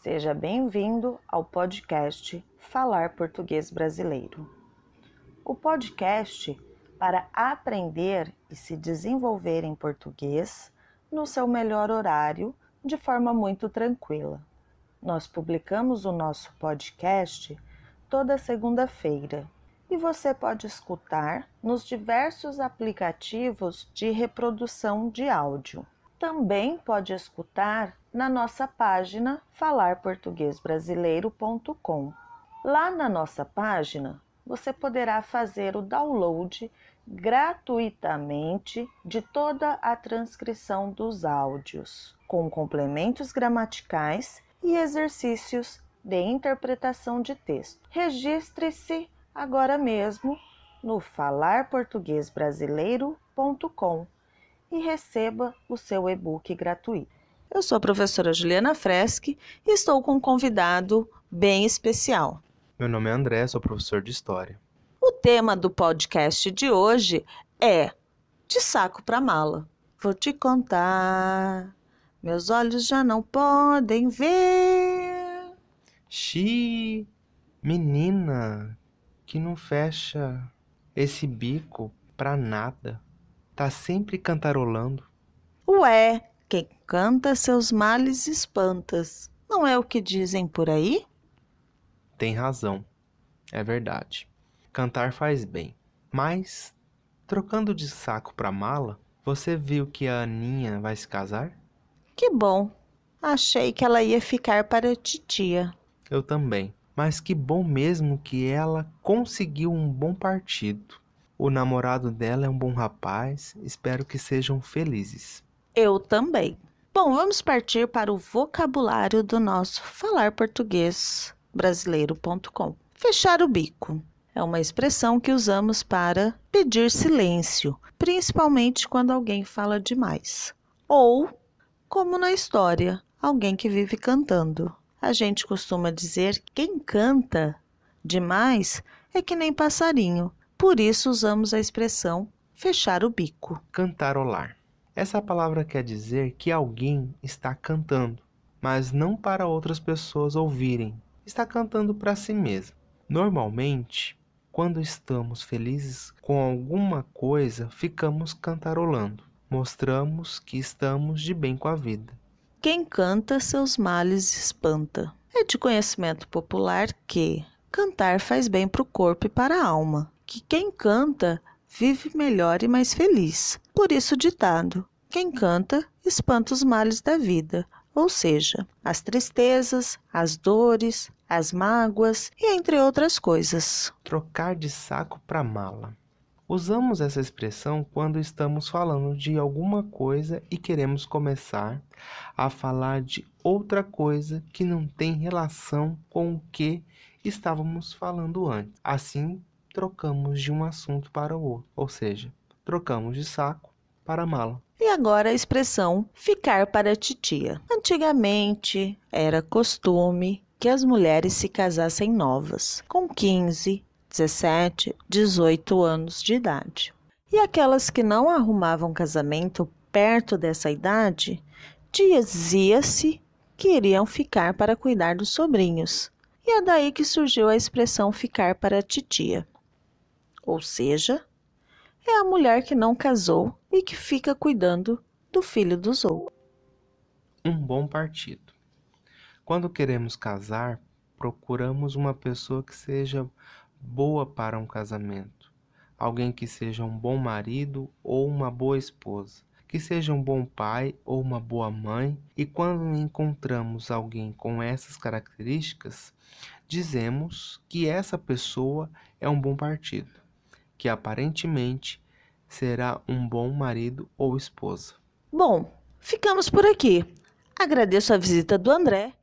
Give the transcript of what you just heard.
Seja bem-vindo ao podcast Falar Português Brasileiro. O podcast para aprender e se desenvolver em português no seu melhor horário, de forma muito tranquila. Nós publicamos o nosso podcast toda segunda-feira e você pode escutar nos diversos aplicativos de reprodução de áudio. Também pode escutar na nossa página falarportuguesbrasileiro.com. Lá na nossa página, você poderá fazer o download gratuitamente de toda a transcrição dos áudios, com complementos gramaticais e exercícios de interpretação de texto. Registre-se agora mesmo no falarportuguesbrasileiro.com e receba o seu e-book gratuito. Eu sou a professora Juliana Freschi e estou com um convidado bem especial. Meu nome é André, sou professor de História. O tema do podcast de hoje é De saco para mala. Vou te contar, meus olhos já não podem ver. Xi, menina, que não fecha esse bico pra nada. Tá sempre cantarolando. Ué, quem canta seus males espantas. Não é o que dizem por aí? Tem razão. É verdade. Cantar faz bem. Mas, trocando de saco pra mala, você viu que a Aninha vai se casar? Que bom. Achei que ela ia ficar para a titia. Eu também. Mas que bom mesmo que ela conseguiu um bom partido. O namorado dela é um bom rapaz. Espero que sejam felizes. Eu também. Bom, vamos partir para o vocabulário do nosso falar português brasileiro.com. Fechar o bico é uma expressão que usamos para pedir silêncio, principalmente quando alguém fala demais. Ou, como na história, alguém que vive cantando. A gente costuma dizer que quem canta demais é que nem passarinho. Por isso usamos a expressão fechar o bico. Cantarolar. Essa palavra quer dizer que alguém está cantando, mas não para outras pessoas ouvirem. Está cantando para si mesmo. Normalmente, quando estamos felizes com alguma coisa, ficamos cantarolando. Mostramos que estamos de bem com a vida. Quem canta seus males espanta. É de conhecimento popular que cantar faz bem para o corpo e para a alma. Que quem canta vive melhor e mais feliz. Por isso, ditado: quem canta espanta os males da vida, ou seja, as tristezas, as dores, as mágoas e entre outras coisas. Trocar de saco para mala. Usamos essa expressão quando estamos falando de alguma coisa e queremos começar a falar de outra coisa que não tem relação com o que estávamos falando antes. Assim, trocamos de um assunto para o outro, ou seja, trocamos de saco para mala. E agora a expressão ficar para titia. Antigamente era costume que as mulheres se casassem novas, com 15, 17, 18 anos de idade. E aquelas que não arrumavam casamento perto dessa idade, dizia-se que iriam ficar para cuidar dos sobrinhos. E é daí que surgiu a expressão ficar para titia. Ou seja, é a mulher que não casou e que fica cuidando do filho dos outros. Um bom partido. Quando queremos casar, procuramos uma pessoa que seja boa para um casamento, alguém que seja um bom marido ou uma boa esposa, que seja um bom pai ou uma boa mãe, e quando encontramos alguém com essas características, dizemos que essa pessoa é um bom partido que aparentemente será um bom marido ou esposa. Bom, ficamos por aqui. Agradeço a visita do André